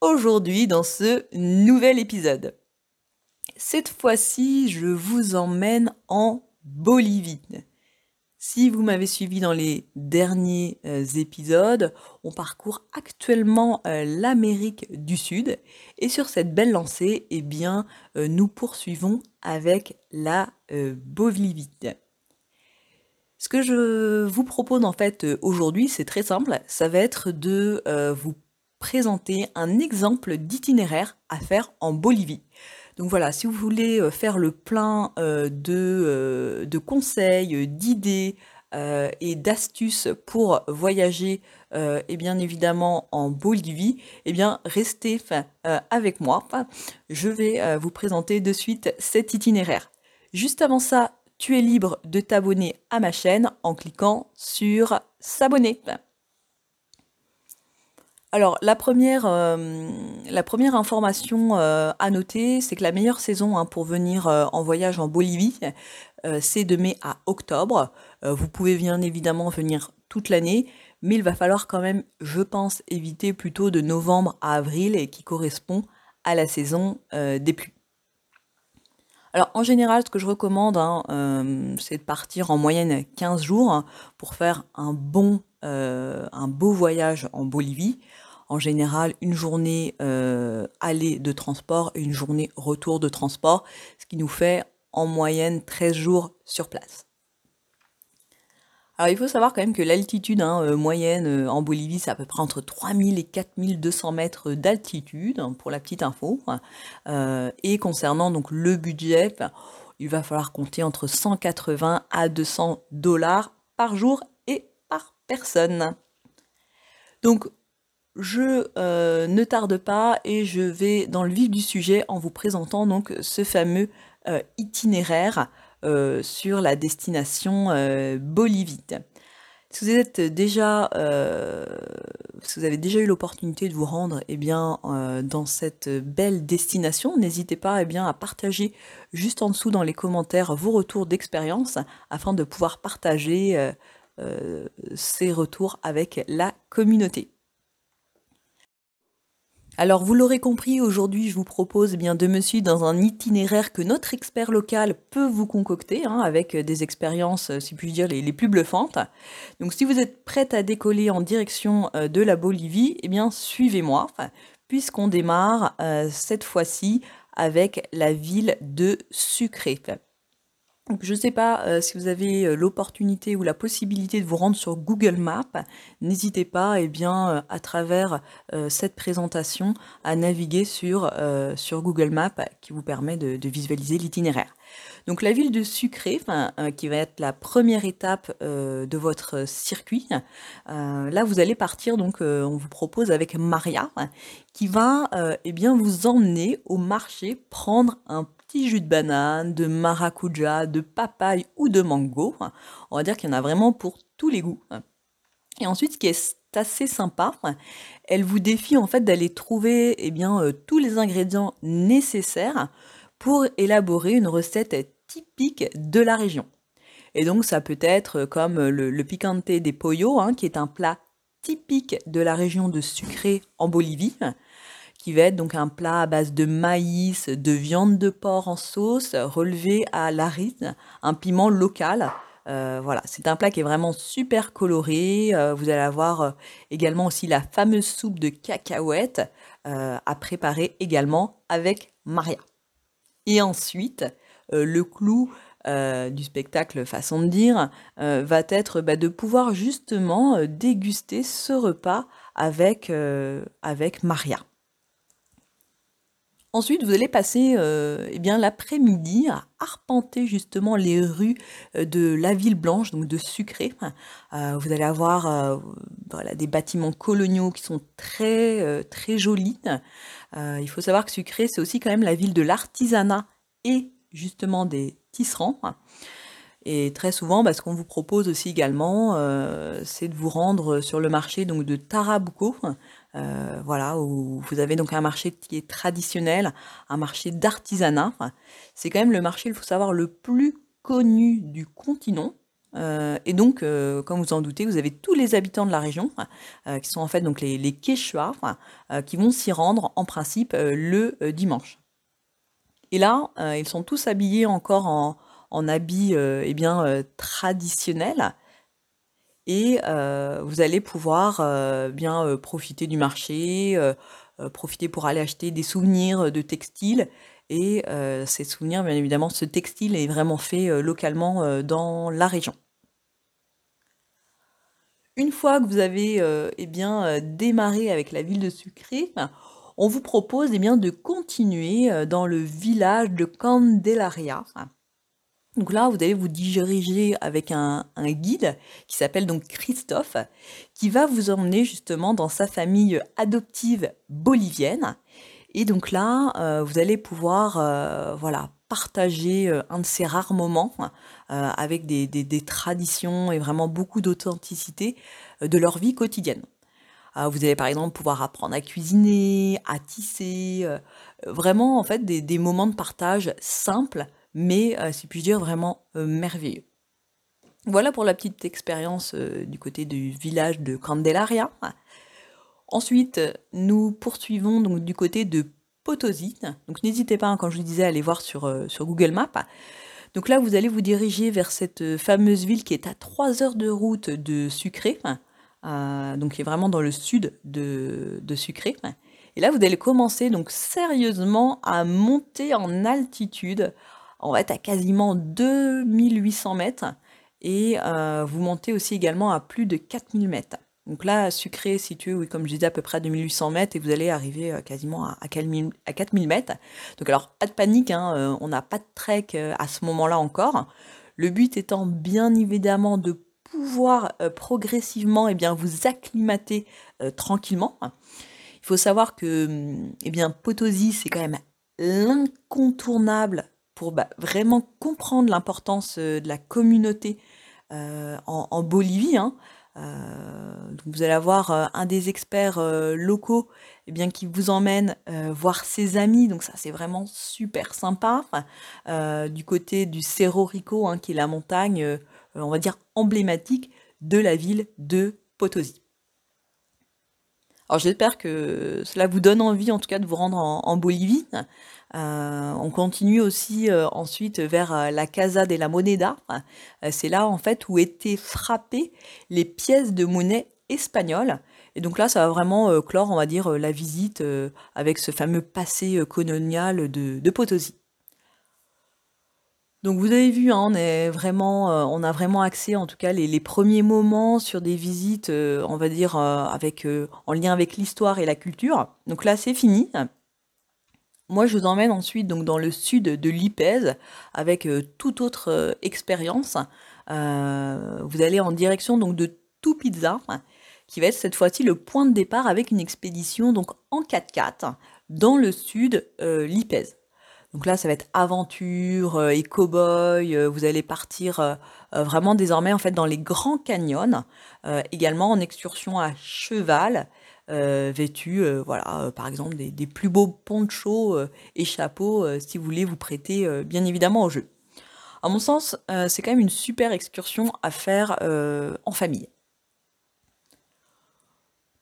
aujourd'hui dans ce nouvel épisode. Cette fois-ci, je vous emmène en Bolivie. Si vous m'avez suivi dans les derniers euh, épisodes, on parcourt actuellement euh, l'Amérique du Sud et sur cette belle lancée, eh bien, euh, nous poursuivons avec la Bolivie. Ce que je vous propose en fait aujourd'hui, c'est très simple, ça va être de vous présenter un exemple d'itinéraire à faire en Bolivie. Donc voilà, si vous voulez euh, faire le plein euh, de, euh, de, conseils, d'idées et d'astuces pour voyager, et bien évidemment en Bolivie, eh bien restez avec moi. je vais vous présenter de suite cet itinéraire. Juste avant ça, tu es libre de t'abonner à ma chaîne en cliquant sur s'abonner. Alors, la première, euh, la première information euh, à noter, c'est que la meilleure saison hein, pour venir euh, en voyage en Bolivie, c'est de mai à octobre. vous pouvez bien évidemment venir toute l'année, mais il va falloir quand même, je pense, éviter plutôt de novembre à avril et qui correspond à la saison des pluies. Alors en général, ce que je recommande, hein, c'est de partir en moyenne 15 jours pour faire un bon, un beau voyage en Bolivie en général une journée euh, aller de transport et une journée retour de transport, ce qui nous fait en moyenne 13 jours sur place. Alors il faut savoir quand même que l'altitude hein, euh, moyenne euh, en Bolivie, c'est à peu près entre 3000 et 4200 mètres d'altitude, hein, pour la petite info. et concernant donc le budget, il va falloir compter entre 180 à 200 dollars par jour et par personne. Donc je euh, ne tarde pas et je vais dans le vif du sujet en vous présentant donc ce fameux euh, itinéraire euh, sur la destination bolivite. Si vous êtes déjà, si vous avez déjà eu l'opportunité de vous rendre eh dans cette belle destination, n'hésitez pas eh à partager juste en dessous dans les commentaires vos retours d'expérience afin de pouvoir partager ces retours avec la communauté. Alors vous l'aurez compris, aujourd'hui je vous propose eh bien de me suivre dans un itinéraire que notre expert local peut vous concocter, hein, avec des expériences, euh, si puis dire, les, plus bluffantes. Donc si vous êtes prête à décoller en direction euh, de la Bolivie, eh bien suivez-moi, puisqu'on démarre euh, cette fois-ci avec la ville de Sucre je ne sais pas euh, si vous avez euh, l'opportunité ou la possibilité de vous rendre sur Google Maps. N'hésitez pas, eh bien, euh, à travers cette présentation, à naviguer sur, Google Maps qui vous permet de, visualiser l'itinéraire. Donc la ville de Sucré, qui va être la première étape de votre circuit. là, vous allez partir, donc on vous propose avec Maria, qui va eh bien, vous emmener au marché prendre un petit jus de banane, de maracuja, de papaye ou de mango. On va dire qu'il y en a vraiment pour tous les goûts. Et ensuite, ce qui est assez sympa, elle vous défie en fait d'aller trouver eh bien, euh, tous les ingrédients nécessaires pour élaborer une recette typique de la région. Et donc ça peut être comme le, picante des pollo, hein, qui est un plat typique de la région de Sucré en Bolivie va être donc un plat à base de maïs, de viande de porc en sauce, relevé à l'aride, un piment local. Euh, voilà, c'est un plat qui est vraiment super coloré. Euh, vous allez avoir euh, également aussi la fameuse soupe de cacahuètes à préparer également avec Maria. Et ensuite, le clou du spectacle, façon de dire, va être bah, de pouvoir justement déguster ce repas avec, avec Maria. Ensuite, vous allez passer euh, eh bien l'après-midi à arpenter justement les rues euh, de la ville blanche, donc de Sucré. Euh, vous allez avoir voilà, des bâtiments coloniaux qui sont très très jolis. il faut savoir que Sucré, c'est aussi quand même la ville de l'artisanat et justement des tisserands. Et très souvent, bah, ce qu'on vous propose aussi également, c'est de vous rendre sur le marché donc de Tarabuco, euh, voilà, où vous avez donc un marché qui est traditionnel, un marché d'artisanat. C'est quand même le marché, il faut savoir, le plus connu du continent. Euh, et donc, euh, comme vous en doutez, vous avez tous les habitants de la région, qui sont en fait donc les, les Quechua, qui vont s'y rendre en principe le dimanche. Et là, ils sont tous habillés encore en, en habits eh bien, traditionnels et vous allez pouvoir bien profiter du marché, profiter pour aller acheter des souvenirs de textiles. Et ces souvenirs, bien évidemment, ce textile est vraiment fait localement dans la région. Une fois que vous avez eh bien, démarré avec la ville de Sucré, on vous propose eh bien, de continuer dans le village de Candelaria. Donc là, vous allez vous diriger avec un, guide qui s'appelle donc Christophe, qui va vous emmener justement dans sa famille adoptive bolivienne. Et donc là, euh, vous allez pouvoir euh, voilà, partager euh, un de ces rares moments avec des, traditions et vraiment beaucoup d'authenticité de leur vie quotidienne. vous allez par exemple pouvoir apprendre à cuisiner, à tisser, vraiment en fait des, des moments de partage simples mais euh, si puis dire vraiment euh, merveilleux. Voilà pour la petite expérience euh, du côté du village de Candelaria. Ensuite, nous poursuivons du côté de Potosi. Donc n'hésitez pas, hein, quand je vous disais, à aller voir sur, sur Google Maps. Donc là, vous allez vous diriger vers cette fameuse ville qui est à 3 heures de route de Sucré, donc qui est vraiment dans le sud de, de Sucré. Et là, vous allez commencer donc sérieusement à monter en altitude on va être à quasiment 2800 mètres et euh, vous montez aussi également à plus de 4000 mètres. Donc là, Sucré est situé, oui, comme je disais, à peu près à 2800 mètres et vous allez arriver euh, quasiment à, 4000, mètres. Donc alors, pas de panique, hein, euh, on n'a pas de trek à ce moment-là encore. Le but étant bien évidemment de pouvoir progressivement eh bien, vous acclimater tranquillement. Il faut savoir que eh bien, Potosi, c'est quand même l'incontournable pour bah, vraiment comprendre l'importance euh, de la communauté euh, en, Bolivie. Hein. Euh, vous allez avoir un des experts locaux eh bien, qui vous emmène voir ses amis, donc ça c'est vraiment super sympa. du côté du Cerro Rico, hein, qui est la montagne, on va dire, emblématique de la ville de Potosi. Alors j'espère que cela vous donne envie en tout cas de vous rendre en Bolivie. Euh, on continue aussi euh, ensuite vers euh, la Casa de la Moneda. c'est là en fait où étaient frappées les pièces de monnaie espagnoles. Et donc là, ça va vraiment clore, on va dire, la visite avec ce fameux passé colonial de, Potosi. Donc vous avez vu, hein, on, est vraiment, on a vraiment accès, en tout cas, les, premiers moments sur des visites, on va dire, avec, en lien avec l'histoire et la culture. Donc là, c'est fini. Moi, je vous emmène ensuite donc dans le sud de l'Ipèze avec euh, toute autre euh, expérience. Euh, vous allez en direction donc de Tupizza, qui va être cette fois-ci le point de départ avec une expédition donc en 4x4 dans le sud l'Ipèze. Donc là, ça va être aventure et cow-boy. vous allez partir vraiment désormais en fait dans les grands canyons, également en excursion à cheval euh, euh, voilà, euh, par exemple des, plus beaux ponchos et chapeaux, si vous voulez vous prêter bien évidemment au jeu. À mon sens, c'est quand même une super excursion à faire en famille.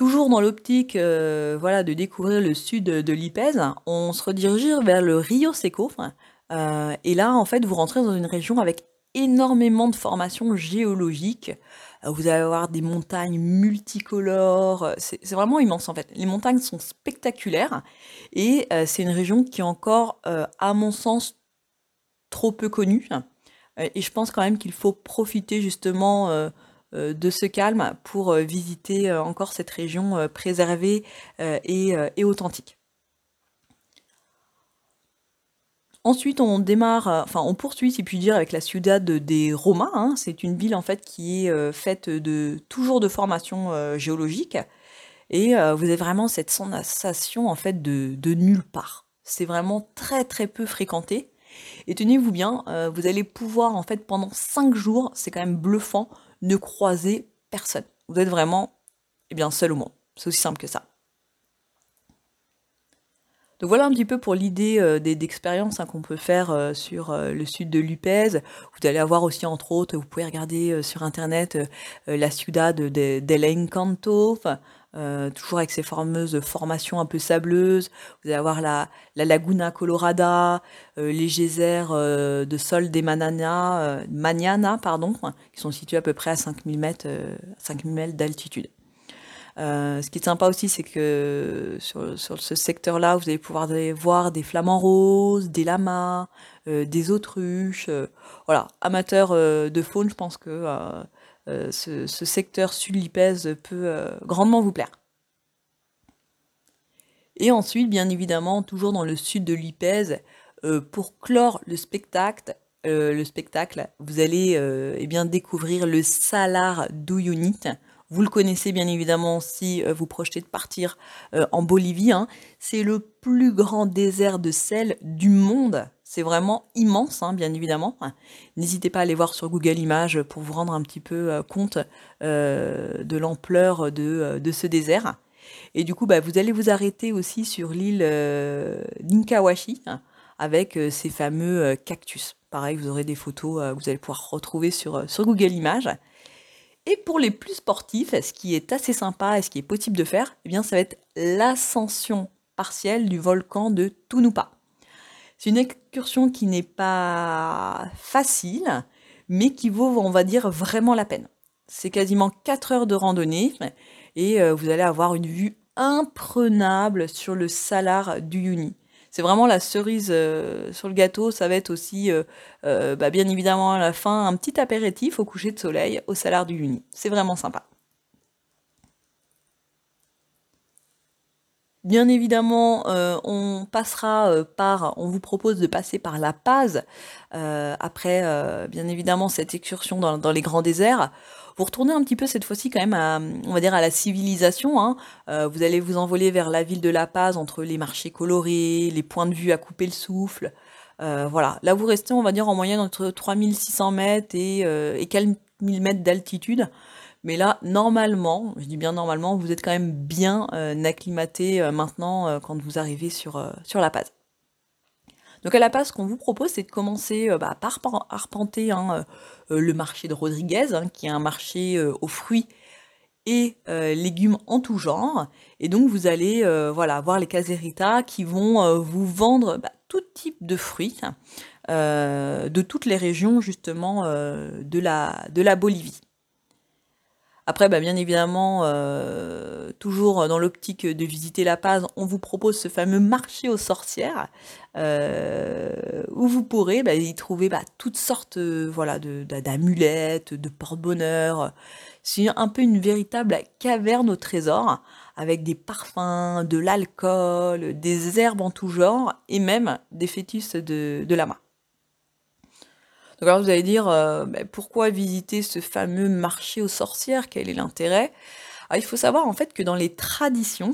Toujours dans l'optique voilà, de découvrir le sud de l'Ipèze, on se redirige vers le Rio Seco. et là, en fait, vous rentrez dans une région avec énormément de formations géologiques. Euh, vous allez avoir des montagnes multicolores. Euh, c'est vraiment immense en fait. Les montagnes sont spectaculaires et euh, c'est une région qui est encore, à mon sens, trop peu connue. Et je pense quand même qu'il faut profiter justement de ce calme pour visiter encore cette région préservée et, authentique. Ensuite, on démarre, euh, enfin, on poursuit, si puis dire, avec la Ciudad des Romains. hein. C'est une ville en fait qui est euh, faite de toujours de formations euh, géologiques, et euh, vous avez vraiment cette sensation en fait de, nulle part. C'est vraiment très très peu fréquenté. Et tenez-vous bien, euh, vous allez pouvoir en fait pendant 5 jours, c'est quand même bluffant, ne croiser personne. Vous êtes vraiment, eh bien, seul au monde. C'est aussi simple que ça. Donc voilà un petit peu pour l'idée euh, d'expériences hein, qu'on peut faire euh, sur euh, le sud de Lupez. Vous allez avoir aussi, entre autres, vous pouvez regarder euh, sur internet la ciudad de, del Encanto, euh, toujours avec ses fameuses formations un peu sableuses. Vous allez avoir la, la Laguna Colorada, euh, les geysers euh, de Sol de Manana, Mañana, pardon, hein, qui sont situés à peu près à 5000 mètres, 5000 mètres d'altitude. Ce qui est sympa aussi, c'est que sur, sur ce secteur-là, vous allez pouvoir voir des flamants roses, des lamas, des autruches. voilà, amateurs de faune, je pense que euh, ce, secteur sud-lipèze peut euh, grandement vous plaire. Et ensuite, bien évidemment, toujours dans le sud de Lipèze, euh, pour clore le spectacle, le spectacle, vous allez eh bien découvrir le Salar d'Uyunit. Vous le connaissez bien évidemment si vous projetez de partir en Bolivie. hein. C'est le plus grand désert de sel du monde. C'est vraiment immense, hein, bien évidemment. N'hésitez pas à aller voir sur Google Images pour vous rendre un petit peu euh, compte euh, de l'ampleur de, euh, de ce désert. Et du coup, bah, vous allez vous arrêter aussi sur l'île euh, d'Inkawashi hein, avec ces fameux cactus. Pareil, vous aurez des photos que vous allez pouvoir retrouver sur, sur Google Images. Et pour les plus sportifs, ce qui est assez sympa et ce qui est possible de faire, eh bien, ça va être l'ascension partielle du volcan de Tunupa. C'est une excursion qui n'est pas facile, mais qui vaut, on va dire, vraiment la peine. C'est quasiment 4 heures de randonnée et euh, vous allez avoir une vue imprenable sur le salar d'Uyuni. C'est vraiment la cerise euh, sur le gâteau. Ça va être aussi, euh, bah, bien évidemment, à la fin, un petit apéritif au coucher de soleil au salar d'Uyuni. C'est vraiment sympa. Bien évidemment, euh, on passera euh, par, on vous propose de passer par La Paz euh, après, bien évidemment, cette excursion dans, les grands déserts. Vous retournez un petit peu cette fois-ci quand même à, on va à la civilisation. hein. Vous allez vous envoler vers la ville de La Paz entre les marchés colorés, les points de vue à couper le souffle. Voilà, là vous restez, on va dire, en moyenne entre 3600 mètres et, et 4000 mètres d'altitude. Mais là, normalement, je dis bien normalement, vous êtes quand même bien euh, acclimaté euh, maintenant euh, quand vous arrivez sur, sur La Paz. Donc à La Paz, ce qu'on vous propose, c'est de commencer bah, par arpenter hein, le marché de Rodriguez, hein, qui est un marché aux fruits et légumes en tout genre. Et donc vous allez voilà, voir les caseritas qui vont vous vendre bah, tout type de fruits de toutes les régions justement de la, de la Bolivie. Après, bah, bien évidemment, euh, toujours dans l'optique de visiter La Paz, on vous propose ce fameux marché aux sorcières, euh, où vous pourrez bah, y trouver bah, toutes sortes euh, voilà, d'amulettes, de porte-bonheur. C'est un peu une véritable caverne au trésor, avec des parfums, de l'alcool, des herbes en tout genre, et même des fœtus de, de lama. Donc alors vous allez dire, euh, bah, pourquoi visiter ce fameux marché aux sorcières? Quel est l'intérêt? Alors, Il faut savoir en fait que dans les traditions,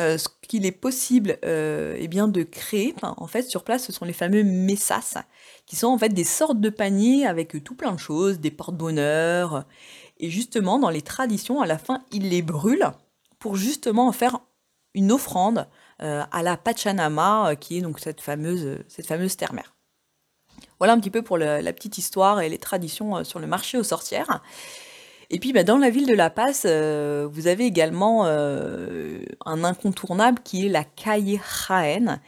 euh, ce qu'il est possible euh, eh bien, de créer, en fait, sur place, ce sont les fameux messas, qui sont en fait des sortes de paniers avec tout plein de choses, des porte-bonheur. Et justement, dans les traditions, à la fin, ils les brûlent pour justement en faire une offrande à la Pachanama, qui est donc cette fameuse, cette fameuse terre-mère. Voilà un petit peu pour la petite histoire et les traditions euh, sur le marché aux sorcières. Et puis bah, dans la ville de La Paz, euh, vous avez également euh, un incontournable qui est la Calle Jaén,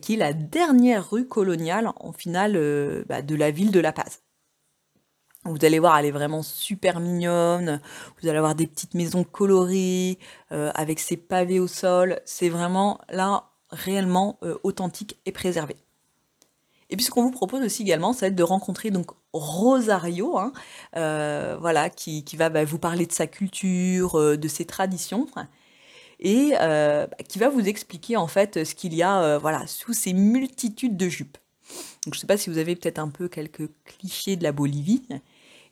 qui est la dernière rue coloniale en finale bah, de la ville de La Paz. Vous allez voir, elle est vraiment super mignonne. Vous allez avoir des petites maisons colorées avec ses pavés au sol. C'est vraiment là réellement authentique et préservé. Et puis ce qu'on vous propose aussi également, ça va être de rencontrer donc Rosario, hein, euh, voilà, qui, va bah, vous parler de sa culture, euh, de ses traditions. et bah, qui va vous expliquer en fait ce qu'il y a voilà, sous ces multitudes de jupes. Donc, je ne sais pas si vous avez peut-être un peu quelques clichés de la Bolivie.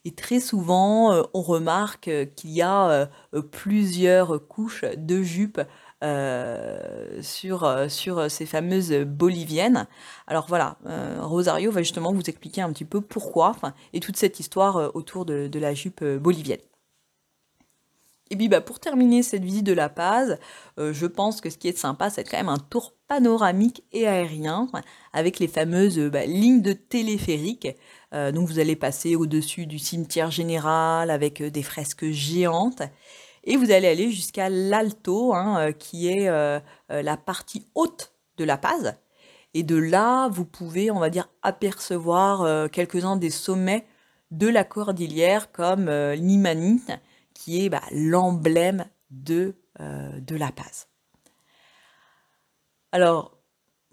Et très souvent, on remarque qu'il y a plusieurs couches de jupes euh, sur, euh, sur ces fameuses boliviennes. Alors voilà, euh, Rosario va justement vous expliquer un petit peu pourquoi, et toute cette histoire autour de, la jupe bolivienne. Et puis bah, pour terminer cette visite de La Paz, je pense que ce qui est sympa, c'est quand même un tour panoramique et aérien avec les fameuses bah, lignes de téléphérique. donc vous allez passer au-dessus du cimetière général avec des fresques géantes. Et vous allez aller jusqu'à l'Alto, hein, euh, qui est euh, euh, la partie haute de La Paz. Et de là, vous pouvez, on va dire, apercevoir quelques-uns des sommets de la cordillère, comme l'Imani, qui est bah, l'emblème de, de La Paz. Alors,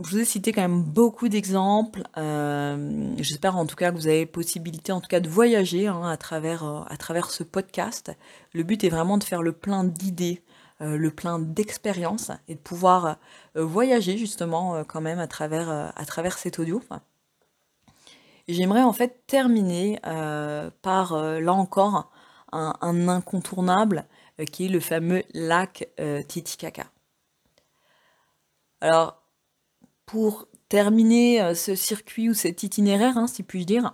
je vous ai cité quand même beaucoup d'exemples. Euh, j'espère en tout cas que vous avez possibilité en tout cas de voyager hein, à, travers, euh, à travers ce podcast. Le but est vraiment de faire le plein d'idées, euh, le plein d'expériences et de pouvoir voyager justement quand même à travers, à travers cet audio. J'aimerais en fait terminer par là encore un, un incontournable qui est le fameux lac Titicaca. Alors, pour terminer euh, ce circuit ou cet itinéraire, hein, si puis-je dire,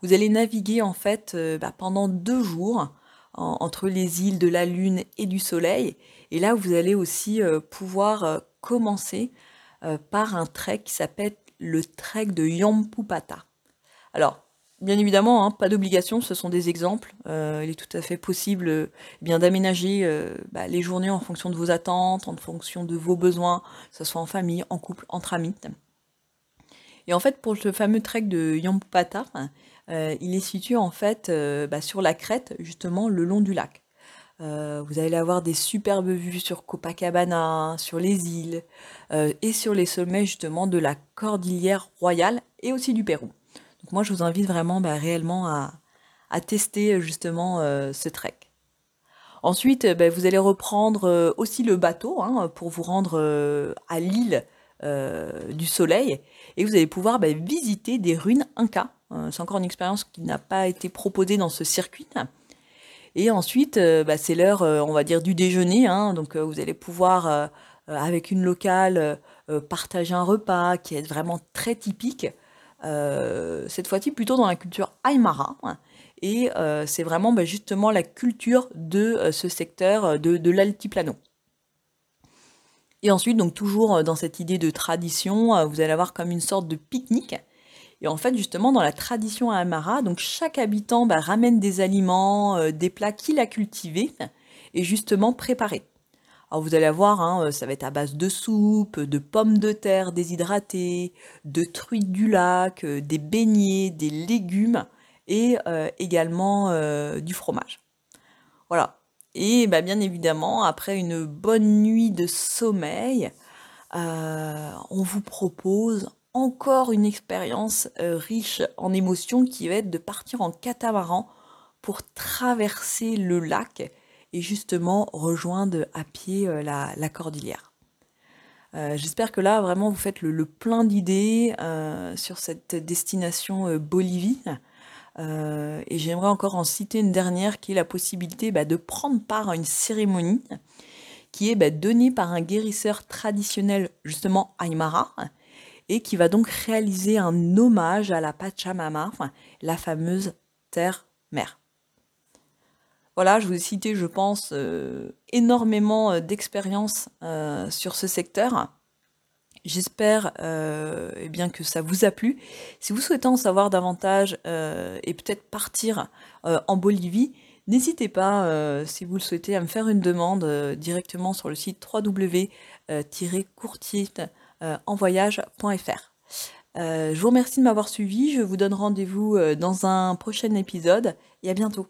vous allez naviguer en fait euh, bah, pendant deux jours entre les îles de la Lune et du Soleil. Et là, vous allez aussi euh, pouvoir commencer par un trek qui s'appelle le trek de Yampupata. Alors, Bien évidemment, hein, pas d'obligation, ce sont des exemples. Euh, il est tout à fait possible euh, eh bien d'aménager euh, bah, les journées en fonction de vos attentes, en fonction de vos besoins, que ce soit en famille, en couple, entre amis. Et en fait, pour ce fameux trek de Yampata, il est situé en fait bah, sur la crête, justement, le long du lac. vous allez avoir des superbes vues sur Copacabana, sur les îles et sur les sommets justement de la cordillère royale et aussi du Pérou moi, je vous invite vraiment bah, réellement à, tester justement euh, ce trek. Ensuite, bah, vous allez reprendre euh, aussi le bateau hein, pour vous rendre euh, à l'île du Soleil et vous allez pouvoir bah, visiter des ruines Inca. c'est encore une expérience qui n'a pas été proposée dans ce circuit. Et ensuite, c'est l'heure, on va dire, du déjeuner. Hein. donc, vous allez pouvoir, avec une locale, partager un repas qui est vraiment très typique. Euh, cette fois-ci plutôt dans la culture Aymara. Et euh, c'est vraiment bah, justement la culture de euh, ce secteur de, l'altiplano. Et ensuite, donc toujours dans cette idée de tradition, vous allez avoir comme une sorte de pique-nique. Et en fait, justement, dans la tradition Aymara, donc chaque habitant bah, ramène des aliments, des plats qu'il a cultivés et justement préparés. Alors vous allez voir, hein, euh, ça va être à base de soupe, de pommes de terre déshydratées, de truites du lac, euh, des beignets, des légumes et euh, également du fromage. Voilà. Et bah, bien évidemment, après une bonne nuit de sommeil, on vous propose encore une expérience riche en émotions qui va être de partir en catamaran pour traverser le lac et justement rejoindre à pied euh, la, cordillère. Euh, j'espère que là, vraiment, vous faites le, plein d'idées euh, sur cette destination Bolivie. et j'aimerais encore en citer une dernière qui est la possibilité bah, de prendre part à une cérémonie qui est bah, donnée par un guérisseur traditionnel, justement Aymara, et qui va donc réaliser un hommage à la Pachamama, la fameuse terre-mère. Voilà, je vous ai cité, je pense, euh, énormément euh, d'expériences euh, sur ce secteur. J'espère eh bien que ça vous a plu. Si vous souhaitez en savoir davantage et peut-être partir en Bolivie, n'hésitez pas, si vous le souhaitez, à me faire une demande directement sur le site www-courtier-envoyage.fr. je vous remercie de m'avoir suivi. Je vous donne rendez-vous dans un prochain épisode et à bientôt.